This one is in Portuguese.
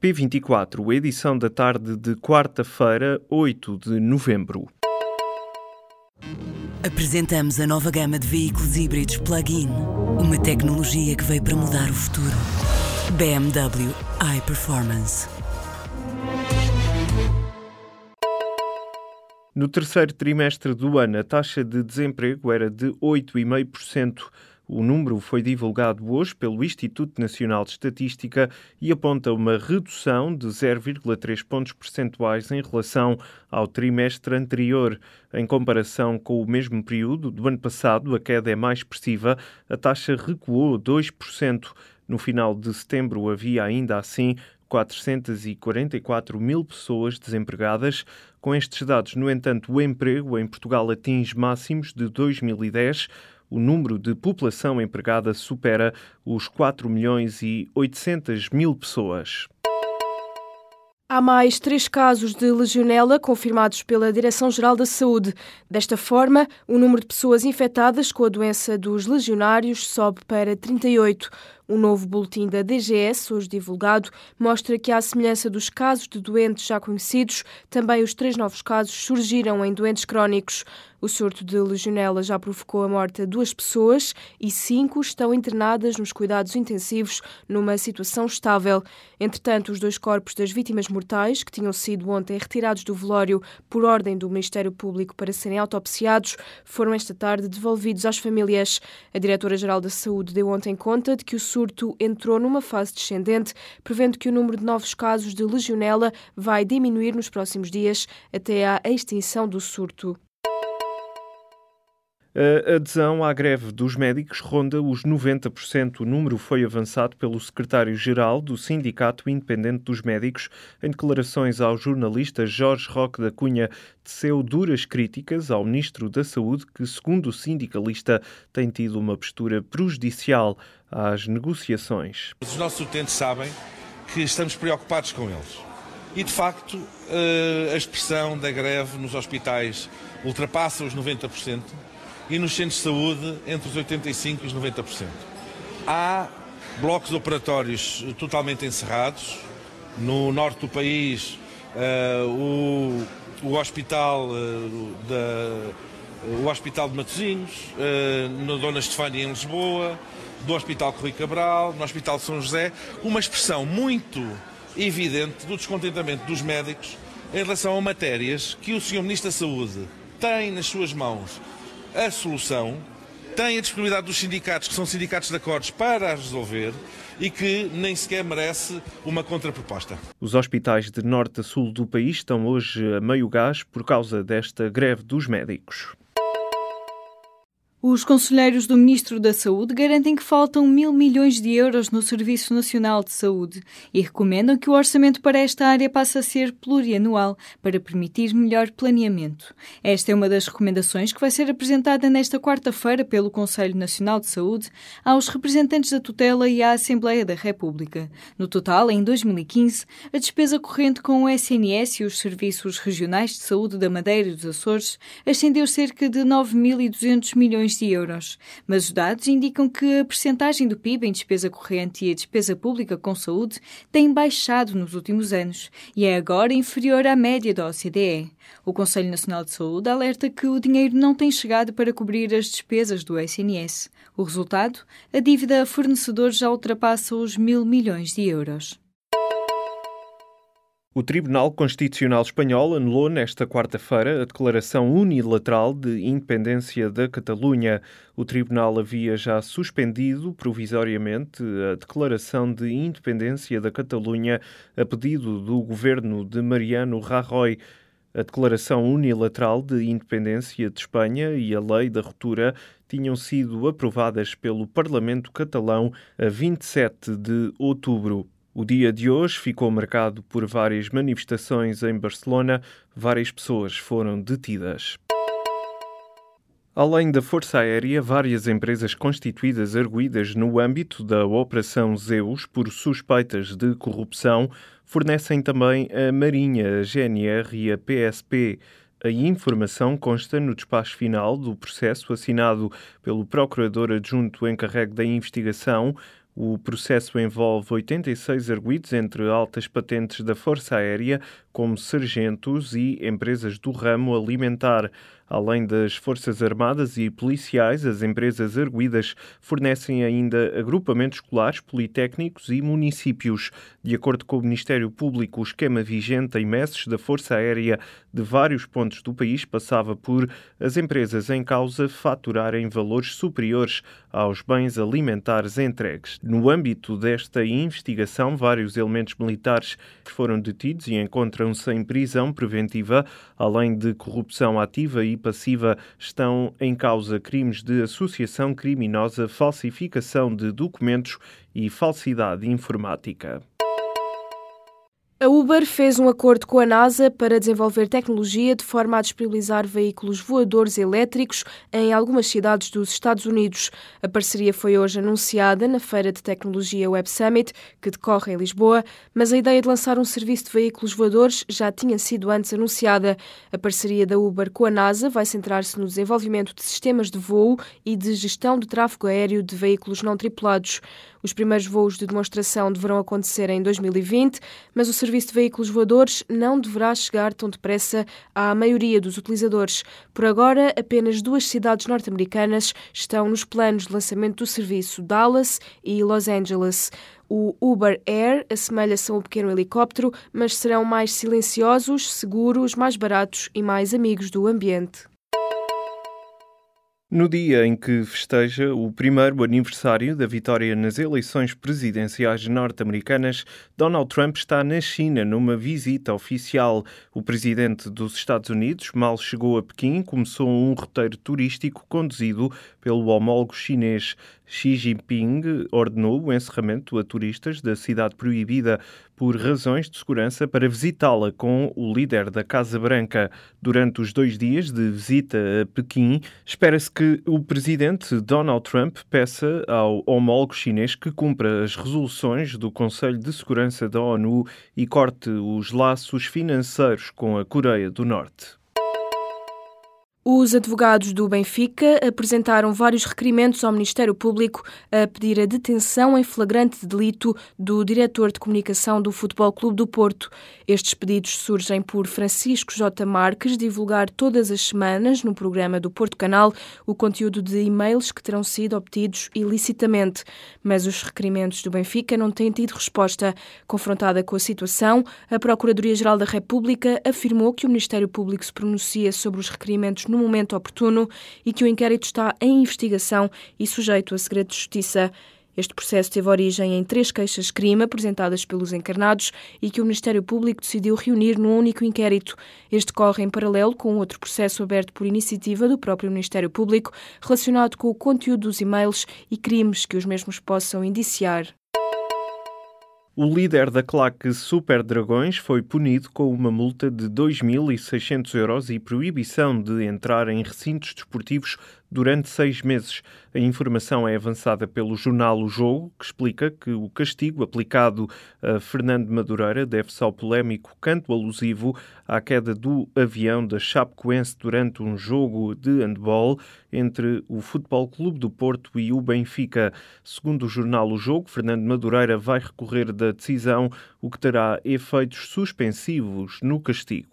P24, edição da tarde de quarta-feira, 8 de novembro. Apresentamos a nova gama de veículos híbridos plug-in. Uma tecnologia que veio para mudar o futuro. BMW iPerformance. No terceiro trimestre do ano, a taxa de desemprego era de 8,5%. O número foi divulgado hoje pelo Instituto Nacional de Estatística e aponta uma redução de 0,3 pontos percentuais em relação ao trimestre anterior. Em comparação com o mesmo período do ano passado, a queda é mais expressiva, a taxa recuou 2%. No final de setembro havia ainda assim 444 mil pessoas desempregadas. Com estes dados, no entanto, o emprego em Portugal atinge máximos de 2010 o número de população empregada supera os 4 milhões e 800 mil pessoas. Há mais três casos de legionela confirmados pela Direção-Geral da Saúde. Desta forma, o número de pessoas infectadas com a doença dos legionários sobe para 38. Um novo boletim da DGS, hoje divulgado, mostra que, à semelhança dos casos de doentes já conhecidos, também os três novos casos surgiram em doentes crónicos. O surto de legionela já provocou a morte de duas pessoas e cinco estão internadas nos cuidados intensivos numa situação estável. Entretanto, os dois corpos das vítimas mortais, que tinham sido ontem retirados do velório por ordem do Ministério Público para serem autopsiados, foram esta tarde devolvidos às famílias. A Diretora-Geral da Saúde deu ontem conta de que o surto surto entrou numa fase descendente, prevendo que o número de novos casos de legionela vai diminuir nos próximos dias até à extinção do surto. A adesão à greve dos médicos ronda os 90%. O número foi avançado pelo secretário-geral do Sindicato Independente dos Médicos. Em declarações ao jornalista Jorge Roque da Cunha, teceu duras críticas ao ministro da Saúde, que, segundo o sindicalista, tem tido uma postura prejudicial às negociações. Os nossos utentes sabem que estamos preocupados com eles. E, de facto, eh, a expressão da greve nos hospitais ultrapassa os 90% e nos centros de saúde entre os 85% e os 90%. Há blocos operatórios totalmente encerrados. No norte do país, uh, o, o, hospital, uh, da, o hospital de Matosinhos, uh, na Dona Estefânia em Lisboa, do Hospital Correio Cabral, no Hospital São José, uma expressão muito evidente do descontentamento dos médicos em relação a matérias que o Sr. Ministro da Saúde tem nas suas mãos a solução, tem a disponibilidade dos sindicatos, que são sindicatos de acordos, para as resolver e que nem sequer merece uma contraproposta. Os hospitais de norte a sul do país estão hoje a meio gás por causa desta greve dos médicos. Os conselheiros do Ministro da Saúde garantem que faltam mil milhões de euros no Serviço Nacional de Saúde e recomendam que o orçamento para esta área passe a ser plurianual para permitir melhor planeamento. Esta é uma das recomendações que vai ser apresentada nesta quarta-feira pelo Conselho Nacional de Saúde aos representantes da tutela e à Assembleia da República. No total, em 2015, a despesa corrente com o SNS e os Serviços Regionais de Saúde da Madeira e dos Açores ascendeu cerca de 9.200 milhões milhões de euros, mas os dados indicam que a percentagem do PIB em despesa corrente e a despesa pública com saúde tem baixado nos últimos anos e é agora inferior à média da OCDE. O Conselho Nacional de Saúde alerta que o dinheiro não tem chegado para cobrir as despesas do SNS. O resultado? A dívida a fornecedores já ultrapassa os mil milhões de euros. O Tribunal Constitucional Espanhol anulou nesta quarta-feira a declaração unilateral de independência da Catalunha. O tribunal havia já suspendido provisoriamente a declaração de independência da Catalunha a pedido do governo de Mariano Rajoy. A declaração unilateral de independência de Espanha e a lei da ruptura tinham sido aprovadas pelo Parlamento catalão a 27 de outubro. O dia de hoje ficou marcado por várias manifestações em Barcelona. Várias pessoas foram detidas. Além da Força Aérea, várias empresas constituídas arguídas no âmbito da Operação Zeus por suspeitas de corrupção fornecem também a Marinha, a GNR e a PSP. A informação consta no despacho final do processo assinado pelo Procurador Adjunto encarregue da investigação. O processo envolve 86 arguídos entre altas patentes da Força Aérea, como sargentos e empresas do ramo alimentar. Além das Forças Armadas e policiais, as empresas arguídas fornecem ainda agrupamentos escolares, politécnicos e municípios. De acordo com o Ministério Público, o esquema vigente em messes da Força Aérea de vários pontos do país passava por as empresas em causa faturarem valores superiores aos bens alimentares entregues. No âmbito desta investigação, vários elementos militares foram detidos e encontram-se em prisão preventiva, além de corrupção ativa e passiva, estão em causa crimes de associação criminosa, falsificação de documentos e falsidade informática. A Uber fez um acordo com a NASA para desenvolver tecnologia de forma a disponibilizar veículos voadores elétricos em algumas cidades dos Estados Unidos. A parceria foi hoje anunciada na Feira de Tecnologia Web Summit, que decorre em Lisboa, mas a ideia de lançar um serviço de veículos voadores já tinha sido antes anunciada. A parceria da Uber com a NASA vai centrar-se no desenvolvimento de sistemas de voo e de gestão de tráfego aéreo de veículos não tripulados. Os primeiros voos de demonstração deverão acontecer em 2020, mas o serviço de veículos voadores não deverá chegar tão depressa à maioria dos utilizadores. Por agora, apenas duas cidades norte-americanas estão nos planos de lançamento do serviço, Dallas e Los Angeles. O Uber Air assemelha-se a um pequeno helicóptero, mas serão mais silenciosos, seguros, mais baratos e mais amigos do ambiente. No dia em que festeja o primeiro aniversário da vitória nas eleições presidenciais norte-americanas, Donald Trump está na China numa visita oficial. O presidente dos Estados Unidos mal chegou a Pequim, começou um roteiro turístico conduzido pelo homólogo chinês. Xi Jinping ordenou o encerramento a turistas da cidade proibida por razões de segurança para visitá-la com o líder da Casa Branca. Durante os dois dias de visita a Pequim, espera-se que o presidente Donald Trump peça ao homólogo chinês que cumpra as resoluções do Conselho de Segurança da ONU e corte os laços financeiros com a Coreia do Norte. Os advogados do Benfica apresentaram vários requerimentos ao Ministério Público a pedir a detenção em flagrante delito do diretor de comunicação do Futebol Clube do Porto. Estes pedidos surgem por Francisco J. Marques divulgar todas as semanas no programa do Porto Canal o conteúdo de e-mails que terão sido obtidos ilicitamente. Mas os requerimentos do Benfica não têm tido resposta. Confrontada com a situação, a Procuradoria-Geral da República afirmou que o Ministério Público se pronuncia sobre os requerimentos no momento oportuno e que o inquérito está em investigação e sujeito a segredo de justiça. Este processo teve origem em três queixas-crime apresentadas pelos encarnados e que o Ministério Público decidiu reunir num único inquérito. Este corre em paralelo com outro processo aberto por iniciativa do próprio Ministério Público relacionado com o conteúdo dos e-mails e crimes que os mesmos possam indiciar. O líder da claque Super Dragões foi punido com uma multa de 2.600 euros e proibição de entrar em recintos desportivos durante seis meses. A informação é avançada pelo jornal O Jogo, que explica que o castigo aplicado a Fernando Madureira deve-se ao polémico canto alusivo à queda do avião da Chapecoense durante um jogo de handball entre o Futebol Clube do Porto e o Benfica. Segundo o jornal O Jogo, Fernando Madureira vai recorrer da decisão, o que terá efeitos suspensivos no castigo.